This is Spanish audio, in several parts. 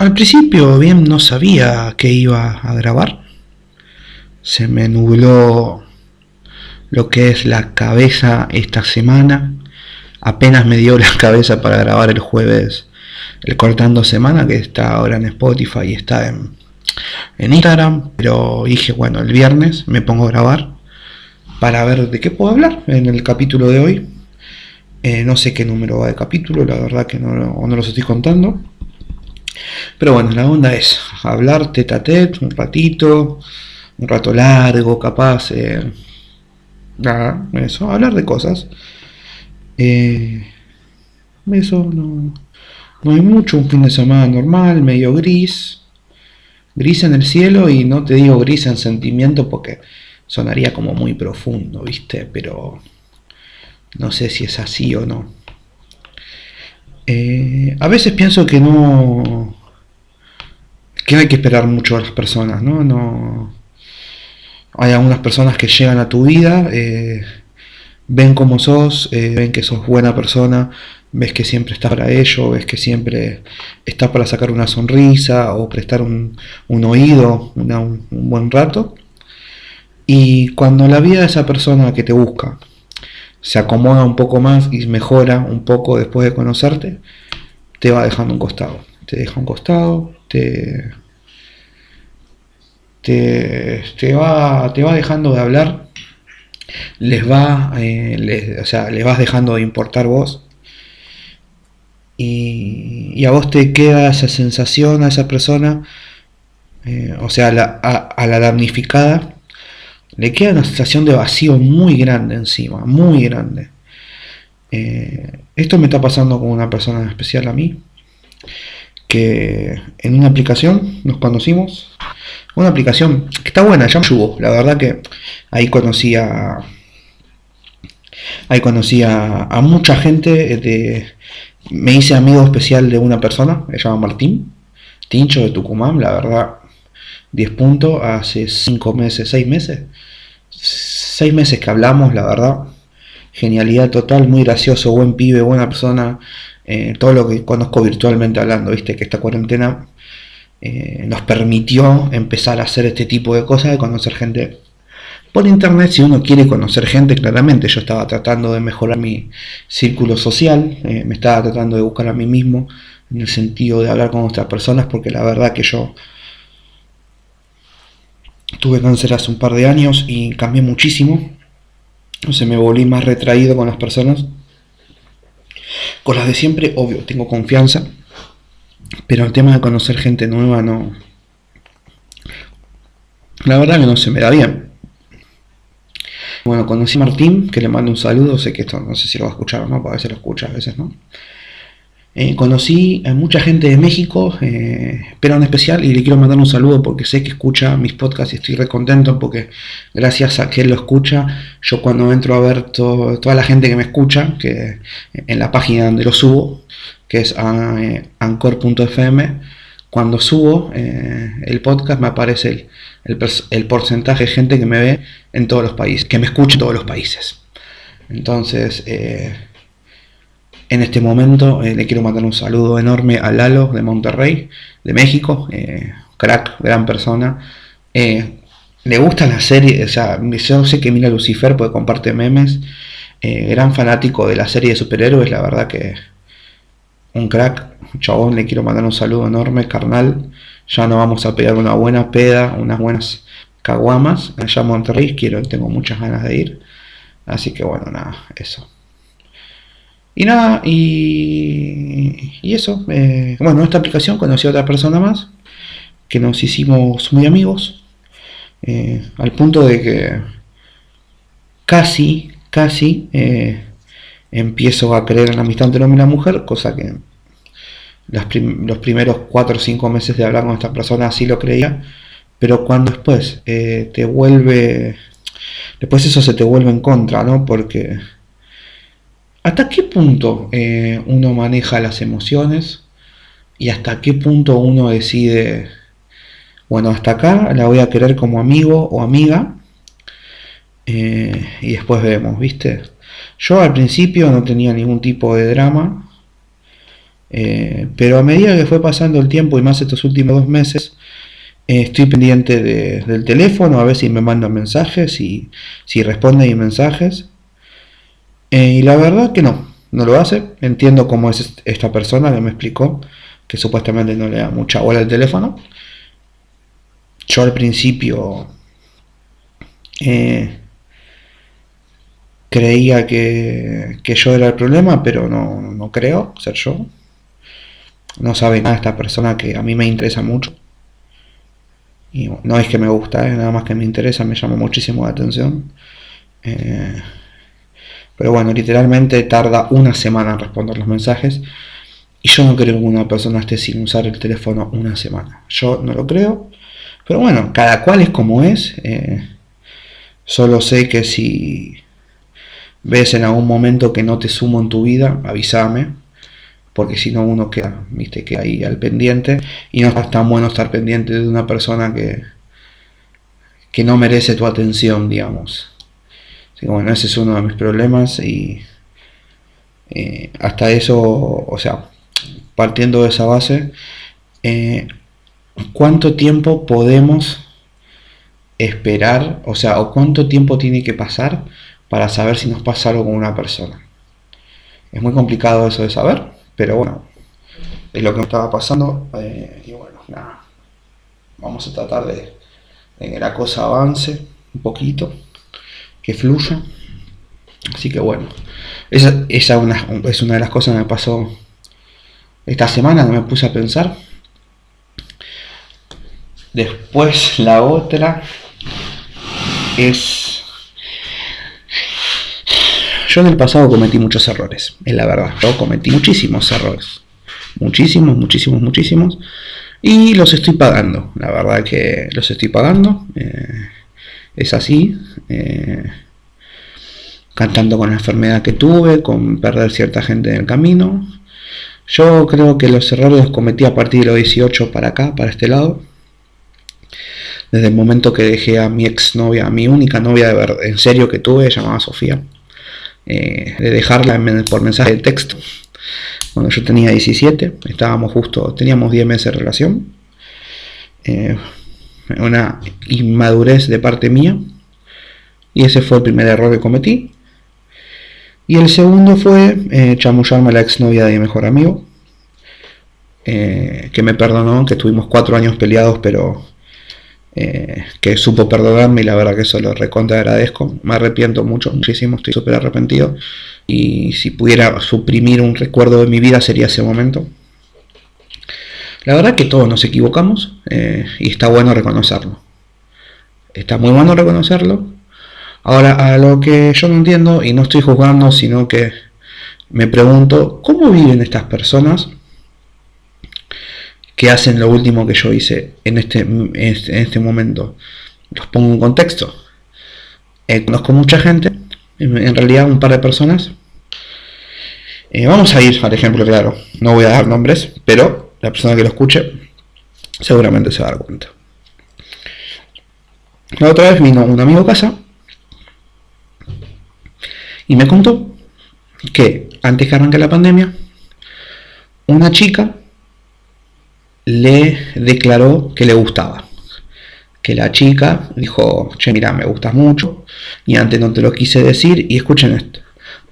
Al principio bien no sabía que iba a grabar. Se me nubló lo que es la cabeza esta semana. Apenas me dio la cabeza para grabar el jueves el Cortando Semana, que está ahora en Spotify y está en, en Instagram. Pero dije, bueno, el viernes me pongo a grabar para ver de qué puedo hablar en el capítulo de hoy. Eh, no sé qué número va de capítulo, la verdad que no, no los estoy contando. Pero bueno, la onda es hablar tete a tete un ratito, un rato largo, capaz. Eh, nada, eso, hablar de cosas. Eh, eso no, no hay mucho, un fin de semana normal, medio gris. Gris en el cielo y no te digo gris en sentimiento porque sonaría como muy profundo, ¿viste? Pero no sé si es así o no. Eh, a veces pienso que no. que hay que esperar mucho a las personas, ¿no? no hay algunas personas que llegan a tu vida, eh, ven cómo sos, eh, ven que sos buena persona, ves que siempre estás para ello, ves que siempre estás para sacar una sonrisa o prestar un, oído un buen rato. Y cuando la vida de esa persona que te busca se acomoda un poco más y mejora un poco después de conocerte, te va dejando un costado. Te deja un costado, te, te, va, te va dejando de hablar, les va, eh, o sea, les vas dejando de importar vos. Y, a vos te queda esa sensación a esa persona, eh, o sea, a la damnificada, le queda una sensación de vacío muy grande encima, muy grande. Eh, esto me está pasando con una persona especial a mí, que en una aplicación nos conocimos, una aplicación que está buena, ya me la verdad que ahí conocí a, ahí conocí a, mucha gente, me hice amigo especial de una persona, se llama Martín, Tincho de Tucumán, la verdad 10 puntos hace 5 meses, 6 meses. 6 meses que hablamos, la verdad. Genialidad total, muy gracioso, buen pibe, buena persona. Eh, todo lo que conozco virtualmente hablando, viste que esta cuarentena eh, nos permitió empezar a hacer este tipo de cosas, de conocer gente por internet. Si uno quiere conocer gente, claramente yo estaba tratando de mejorar mi círculo social, eh, me estaba tratando de buscar a mí mismo en el sentido de hablar con otras personas, porque la verdad que yo Tuve cáncer hace un par de años y cambié muchísimo. O sea, me volví más retraído con las personas. Con las de siempre, obvio, tengo confianza. Pero el tema de conocer gente nueva no. La verdad que no se me da bien. Bueno, conocí a Martín, que le mando un saludo. Sé que esto no sé si lo va a escuchar o no, a veces lo escucha, a veces no. Eh, conocí a mucha gente de México, eh, pero en especial, y le quiero mandar un saludo porque sé que escucha mis podcasts y estoy re contento porque gracias a que él lo escucha, yo cuando entro a ver toda la gente que me escucha, que en la página donde lo subo, que es eh, anchor.fm, cuando subo el podcast me aparece el, el, porcentaje de gente que me ve en todos los países, que me escucha en todos los países. Entonces, en este momento eh, le quiero mandar un saludo enorme a Lalo de Monterrey, de México, eh, crack, gran persona. Eh, le gusta la serie, o sea, yo sé que mira Lucifer porque comparte memes. gran fanático de la serie de superhéroes, la verdad que un crack, chabón, le quiero mandar un saludo enorme, carnal. Ya nos vamos a pegar una buena peda, unas buenas caguamas allá en Monterrey, quiero, tengo muchas ganas de ir. Así que bueno, nada, eso. Y nada, y, y eso. Eh, bueno, esta aplicación conocí a otra persona más, que nos hicimos muy amigos, eh, al punto de que casi, casi eh, empiezo a creer en la amistad entre hombre y la mujer, cosa que los primeros 4 o 5 meses de hablar con esta persona así lo creía, pero cuando después te vuelve, después eso se te vuelve en contra, ¿no? Porque ¿Hasta qué punto eh, uno maneja las emociones? ¿Y hasta qué punto uno decide, bueno, hasta acá la voy a querer como amigo o amiga? Eh, y después vemos, ¿viste? Yo al principio no tenía ningún tipo de drama. Eh, pero a medida que fue pasando el tiempo y más estos últimos dos meses, estoy pendiente del teléfono a ver si me mandan mensajes y si responde mis mensajes. Eh, y la verdad que no, no lo hace. Entiendo cómo es esta persona que me explicó que supuestamente no le da mucha bola al teléfono. Yo al principio creía que, yo era el problema, pero no, no creo ser yo. No sabe nada esta persona que a mí me interesa mucho. Y no es que me gusta, nada más que me interesa, me llama muchísimo la atención. Eh, pero bueno, literalmente tarda una semana en responder los mensajes. Y yo no creo que una persona esté sin usar el teléfono una semana. Yo no lo creo. Pero bueno, cada cual es como es. Eh, solo sé que si ves en algún momento que no te sumo en tu vida, avísame, porque si no uno queda, viste, que ahí al pendiente y no es tan bueno estar pendiente de una persona que, que no merece tu atención, digamos. Bueno, ese es uno de mis problemas y eh, hasta eso, o sea, partiendo de esa base, eh, ¿cuánto tiempo podemos esperar, o sea, o cuánto tiempo tiene que pasar para saber si nos pasa algo con una persona. Es muy complicado eso de saber, pero bueno, es lo que me estaba pasando. Eh, y bueno, nada, vamos a tratar de, que la cosa avance un poquito, que fluya. Así que bueno, esa, una, es una de las cosas que me pasó esta semana, que me puse a pensar. Después la otra es yo en el pasado cometí muchos errores, es la verdad. Yo cometí muchísimos errores. Muchísimos, muchísimos, muchísimos. Y los estoy pagando. La verdad que los estoy pagando. Eh, es así. Eh, cantando con la enfermedad que tuve, con perder cierta gente en el camino. Yo creo que los errores los cometí a partir de los 18 para acá, para este lado. Desde el momento que dejé a mi ex novia, a mi única novia de verdad, en serio que tuve, llamada Sofía. Eh, de dejarla por mensaje de texto. Cuando yo tenía 17, estábamos justo, teníamos 10 meses de relación. Eh, una inmadurez de parte mía. Y ese fue el primer error que cometí. Y el segundo fue eh, chamullarme a la exnovia de mi mejor amigo. que me perdonó, que estuvimos cuatro años peleados, pero eh, que supo perdonarme y la verdad que eso lo recontra agradezco. Me arrepiento mucho, muchísimo, estoy súper arrepentido. Y si pudiera suprimir un recuerdo de mi vida sería ese momento. La verdad que todos nos equivocamos eh, y está bueno reconocerlo. Está muy bueno reconocerlo. Ahora, a lo que yo no entiendo y no estoy juzgando, sino que me pregunto, ¿cómo viven estas personas que hacen lo último que yo hice en este, en este, momento. Los pongo en contexto. Eh, conozco mucha gente, en realidad un par de personas. Eh, vamos a ir al ejemplo claro. No voy a dar nombres, pero la persona que lo escuche seguramente se va a dar cuenta. La otra vez vino un amigo a casa y me contó que antes que arranque la pandemia, una chica le declaró que le gustaba. Que la chica dijo, che, mira, me gustas mucho, y antes no te lo quise decir, y escuchen esto,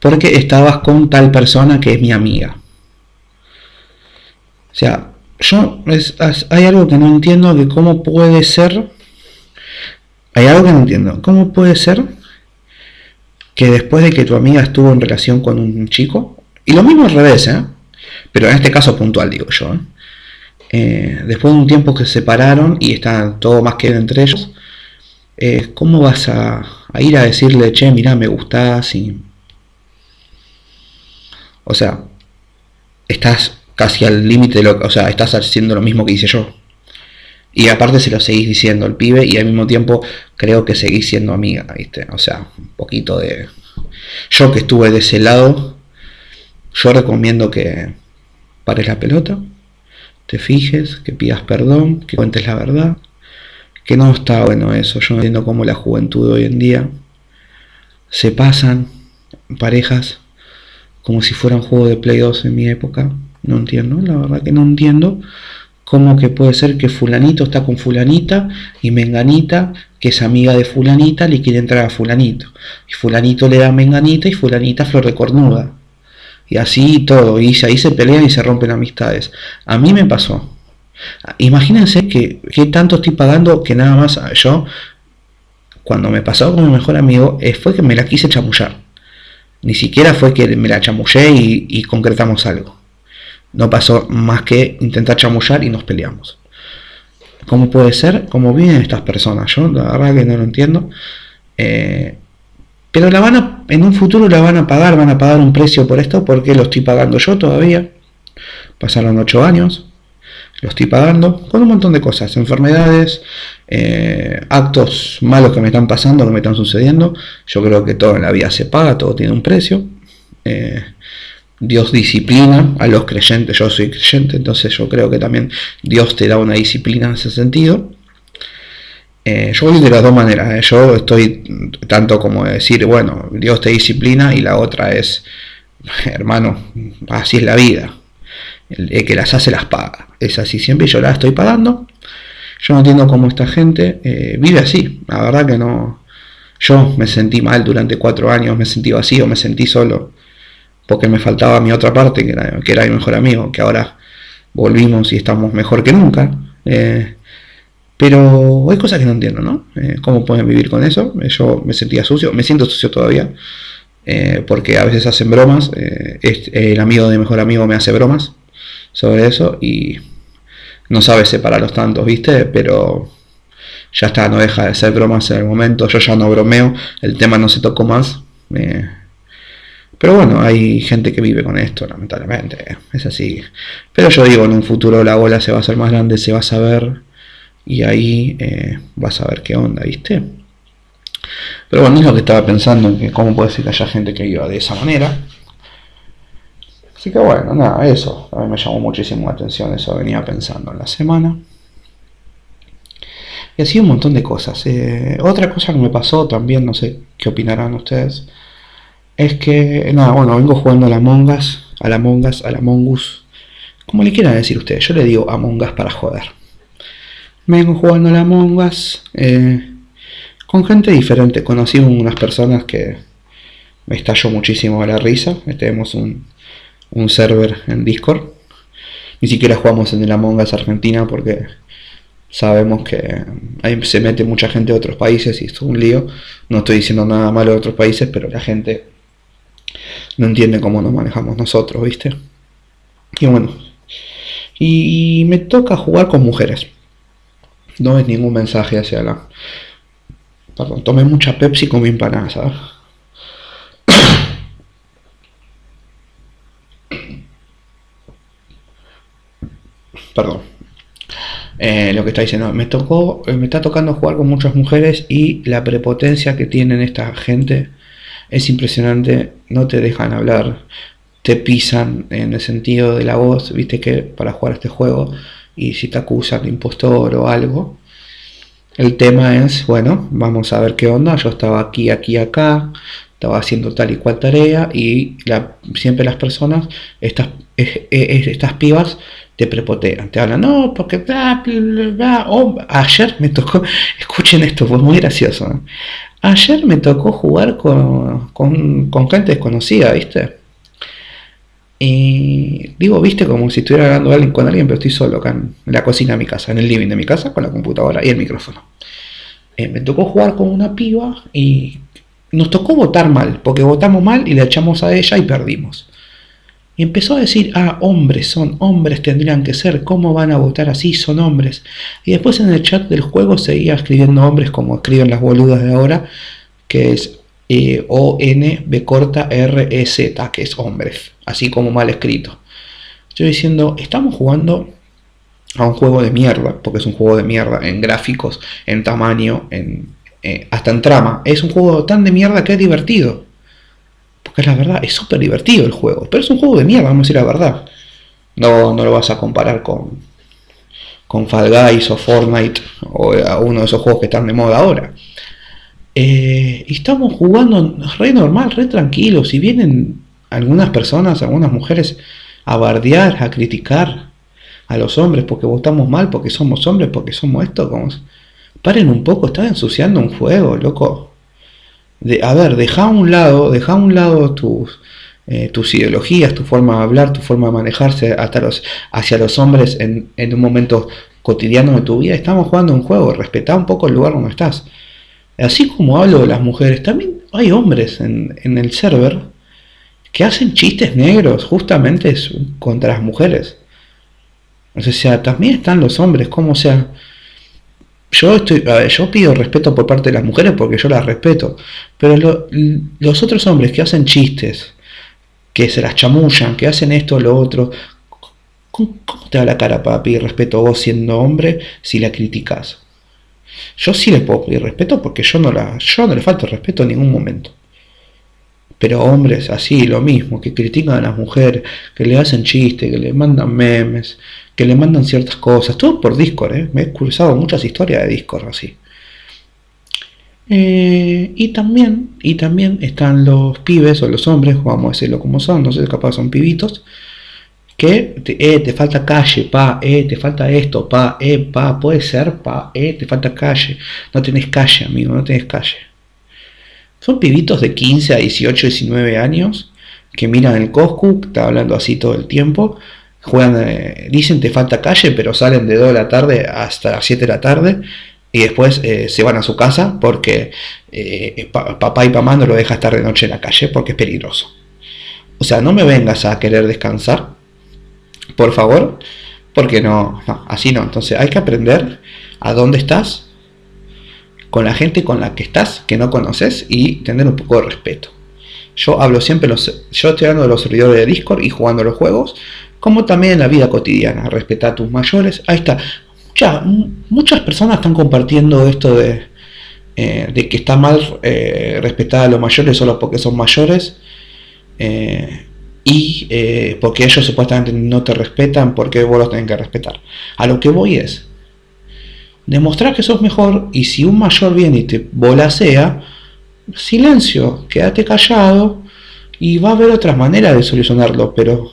porque estabas con tal persona que es mi amiga. O sea, yo, hay algo que no entiendo de cómo puede ser, hay algo que no entiendo, ¿cómo puede ser que después de que tu amiga estuvo en relación con un chico, y lo mismo al revés, ¿eh? pero en este caso puntual digo yo, ¿eh? Eh, después de un tiempo que se separaron y están todo más que entre ellos, eh, ¿cómo vas a, ir a decirle, che, mira, me gustas? Y... O sea, estás casi al límite de lo o sea, estás haciendo lo mismo que hice yo. Y aparte se lo seguís diciendo al pibe y al mismo tiempo creo que seguís siendo amiga, ¿viste? O sea, un poquito de... Yo que estuve de ese lado, yo recomiendo que pares la pelota, te fijes, que pidas perdón, que cuentes la verdad, que no está bueno eso. Yo no entiendo cómo la juventud hoy en día se pasan parejas como si fuera un juego de Play 2 en mi época. No entiendo, la verdad que no entiendo cómo que puede ser que fulanito está con fulanita y menganita, que es amiga de fulanita, le quiere entrar a fulanito. Y fulanito le da menganita y fulanita flor de cornuda. Y así todo, y ahí se pelean y se rompen amistades. A mí me pasó. Imagínense que, que tanto estoy pagando que nada más yo, cuando me pasó con mi mejor amigo, eh, fue que me la quise chamullar. Ni siquiera fue que me la chamullé y concretamos algo. No pasó más que intentar chamullar y nos peleamos. ¿Cómo puede ser? ¿Cómo viven estas personas? Yo la verdad que no lo entiendo. Eh, pero la van a, en un futuro la van a pagar, van a pagar un precio por esto porque lo estoy pagando yo todavía. Pasaron ocho años, lo estoy pagando con un montón de cosas, enfermedades, eh, actos malos que me están pasando, que me están sucediendo. Yo creo que todo en la vida se paga, todo tiene un precio. Eh, Dios disciplina a los creyentes, yo soy creyente, entonces yo creo que también Dios te da una disciplina en ese sentido. Eh, yo voy de las dos maneras, eh. yo estoy tanto como decir, bueno, Dios te disciplina y la otra es, hermano, así es la vida, el, que las hace las paga, es así siempre, yo la estoy pagando, yo no entiendo cómo esta gente eh, vive así, la verdad que no, yo me sentí mal durante cuatro años, me sentí vacío, me sentí solo porque me faltaba mi otra parte, que era, mi mejor amigo, que ahora volvimos y estamos mejor que nunca. Eh, pero hay cosas que no entiendo, ¿no? Eh, ¿Cómo pueden vivir con eso? Eh, yo me sentía sucio, me siento sucio todavía, porque a veces hacen bromas, el amigo de mejor amigo me hace bromas sobre eso y no sabe separarlos tantos, ¿viste? Pero ya está, no deja de ser bromas en el momento, yo ya no bromeo, el tema no se tocó más. Pero bueno, hay gente que vive con esto, lamentablemente. Es así. Pero yo digo, en un futuro la bola se va a hacer más grande, se va a saber. Y ahí eh, vas a ver qué onda, ¿viste? Pero bueno, es lo que estaba pensando, que cómo puede ser que haya gente que viva de esa manera. Así que bueno, nada, eso. A mí me llamó muchísimo la atención, eso venía pensando en la semana. Y así un montón de cosas. Eh, otra cosa que me pasó también, no sé qué opinarán ustedes es que, nada, bueno, vengo jugando a la Mongas, a la Mongas, a la Mongus, como le quieran decir ustedes, yo le digo a Mongas para joder. Vengo jugando a la Mongas eh, con gente diferente, conocí unas personas que me estalló muchísimo la risa, tenemos un, un server en Discord, ni siquiera jugamos en el Among Us Argentina porque sabemos que ahí se mete mucha gente de otros países y esto es un lío. No estoy diciendo nada malo de otros países, pero la gente no entiende cómo nos manejamos nosotros, ¿viste? Y bueno, y, me toca jugar con mujeres. No es ningún mensaje hacia la... Perdón, tomé mucha Pepsi con mi empanada, ¿sabes? Perdón. Eh, lo que está diciendo, me tocó, eh, me está tocando jugar con muchas mujeres y la prepotencia que tienen esta gente es impresionante, no te dejan hablar, te pisan en el sentido de la voz, viste que para jugar este juego y si te acusan de impostor o algo, el tema es, bueno, vamos a ver qué onda, yo estaba aquí, aquí, acá, estaba haciendo tal y cual tarea y siempre las personas, estas, estas pibas, te prepotean, te hablan, no, porque ayer me tocó, escuchen esto, fue muy gracioso. Ayer me tocó jugar con, con, gente desconocida, ¿viste? Y digo, viste, como si estuviera hablando con alguien, pero estoy solo acá en la cocina de mi casa, en el living de mi casa, con la computadora y el micrófono. Eh, me tocó jugar con una piba y nos tocó votar mal, porque votamos mal y le echamos a ella y perdimos. Y empezó a decir, ah, hombres son, hombres tendrían que ser, ¿cómo van a votar así? Son hombres. Y después en el chat del juego seguía escribiendo hombres como escriben las boludas de ahora, que es eh, O-N B corta R-E-Z, que es hombres, así como mal escrito. Estoy diciendo, estamos jugando a un juego de mierda, porque es un juego de mierda en gráficos, en tamaño, en, eh, hasta en trama. Es un juego tan de mierda que es divertido es la verdad, es súper divertido el juego. Pero es un juego de mierda, vamos a decir la verdad. No, no lo vas a comparar con, con Fall Guys o Fortnite o a uno de esos juegos que están de moda ahora. Eh, y estamos jugando re normal, re tranquilos. Si vienen algunas personas, algunas mujeres a bardear, a criticar a los hombres porque votamos mal, porque somos hombres, porque somos esto. Como... Paren un poco, están ensuciando un juego, loco. De, a ver, deja a un lado, deja a un lado tus, eh, tus ideologías, tu forma de hablar, tu forma de manejarse hasta los, hacia los hombres en, en un momento cotidiano de tu vida. Estamos jugando un juego, respetá un poco el lugar donde estás. Así como hablo de las mujeres, también hay hombres en, en el server que hacen chistes negros justamente contra las mujeres. O sea, también están los hombres, como sea. Yo estoy, yo pido respeto por parte de las mujeres porque yo las respeto, pero los otros hombres que hacen chistes, que se las chamullan, que hacen esto lo otro, ¿cómo, te da la cara para pedir respeto vos siendo hombre si la criticas? Yo sí le puedo pedir respeto porque yo no la, yo no le falto respeto en ningún momento. Pero hombres así, lo mismo, que critican a las mujeres, que le hacen chistes, que le mandan memes, que le mandan ciertas cosas, todo por Discord, ¿eh? me he cruzado muchas historias de Discord así. Eh, y también, y también están los pibes o los hombres, vamos a decirlo como son, no sé, capaz son pibitos, que te, eh, falta calle, pa, eh, te falta esto, pa, pa, puede ser, pa, te falta calle, no tenés calle, amigo, no tenés calle. Son pibitos de 15 a 18, 19 años que miran el Coscu, está hablando así todo el tiempo. Juegan, eh, dicen te falta calle, pero salen de 2 de la tarde hasta las 7 de la tarde y después eh, se van a su casa porque eh, papá y mamá no lo deja estar de noche en la calle porque es peligroso. O sea, no me vengas a querer descansar, por favor, porque no, no, así no. Entonces hay que aprender a dónde estás, con la gente con la que estás, que no conoces, y tener un poco de respeto. Yo hablo siempre, los, yo estoy hablando de los servidores de Discord y jugando los juegos, como también en la vida cotidiana. Respetar a tus mayores. Ahí está. Muchas personas están compartiendo esto de, eh, de que está mal eh, respetar a los mayores solo porque son mayores. Eh, y porque ellos supuestamente no te respetan, porque vos los tenés que respetar. A lo que voy es, demostrar que sos mejor y si un mayor viene y te volasea, silencio, quédate callado y va a haber otras maneras de solucionarlo, pero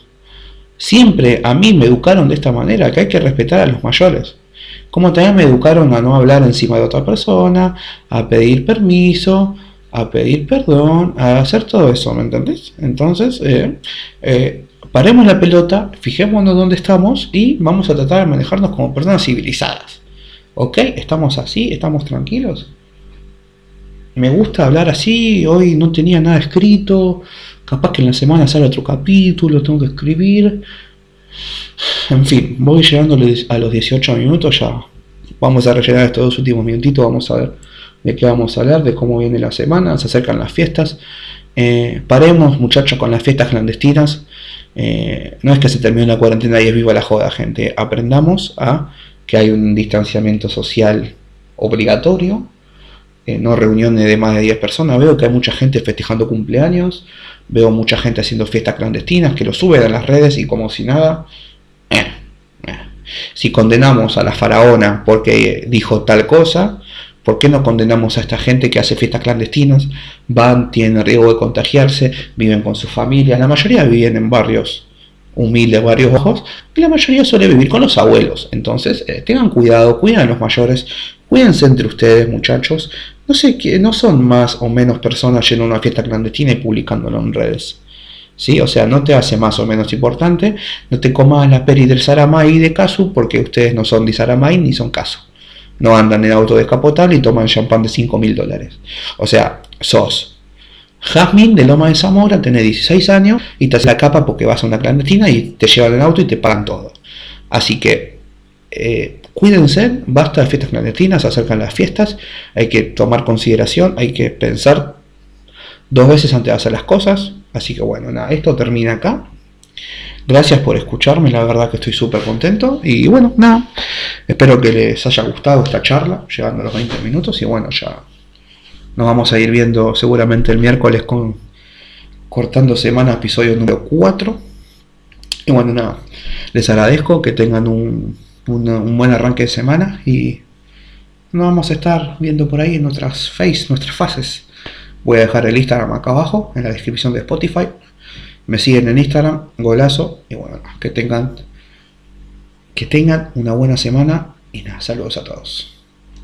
siempre a mí me educaron de esta manera, que hay que respetar a los mayores. Como también me educaron a no hablar encima de otra persona, a pedir permiso, a pedir perdón, a hacer todo eso, ¿me entendés? Entonces, eh, eh, paremos la pelota, fijémonos dónde estamos y vamos a tratar de manejarnos como personas civilizadas. ¿Ok? ¿Estamos así? ¿Estamos tranquilos? Me gusta hablar así, hoy no tenía nada escrito, capaz que en la semana sale otro capítulo, tengo que escribir. En fin, voy llegando a los 18 minutos ya. Vamos a rellenar estos dos últimos minutitos, vamos a ver de qué vamos a hablar, de cómo viene la semana, se acercan las fiestas. Eh, paremos muchachos con las fiestas clandestinas. Eh, no es que se termine la cuarentena y es viva la joda, gente. Aprendamos a que hay un distanciamiento social obligatorio, eh, no reuniones de más de 10 personas. Veo que hay mucha gente festejando cumpleaños, veo mucha gente haciendo fiestas clandestinas que lo suben a las redes y como si nada. Eh, eh. Si condenamos a la faraona porque dijo tal cosa, ¿por qué no condenamos a esta gente que hace fiestas clandestinas? Van, tienen riesgo de contagiarse, viven con sus familias, la mayoría viven en barrios humilde, varios ojos, y la mayoría suele vivir con los abuelos. Entonces, eh, tengan cuidado, cuiden a los mayores, cuídense entre ustedes, muchachos. No sé, que no son más o menos personas yendo a una fiesta clandestina y publicándolo en redes. ¿Sí? O sea, no te hace más o menos importante, no te comas la peri del Saramay de Casu porque ustedes no son de Saramay ni son Casu. No andan en auto descapotable y toman champán de 5 mil dólares. O sea, sos Jasmine de Loma de Zamora tiene 16 años y te hace la capa porque vas a una clandestina y te llevan en auto y te pagan todo. Así que eh, cuídense, basta de fiestas clandestinas, acercan las fiestas, hay que tomar consideración, hay que pensar dos veces antes de hacer las cosas. Así que bueno, nada, esto termina acá. Gracias por escucharme, la verdad que estoy súper contento. Y bueno, nada, espero que les haya gustado esta charla, llegando a los 20 minutos. Y bueno, ya nos vamos a ir viendo seguramente el miércoles con cortando semana, episodio número 4. Y bueno, nada, les agradezco que tengan un, buen arranque de semana y nos vamos a estar viendo por ahí en nuestras face, nuestras fases. Voy a dejar el Instagram acá abajo en la descripción de Spotify. Me siguen en Instagram, golazo. Y bueno, que tengan, que tengan una buena semana. Y nada, saludos a todos.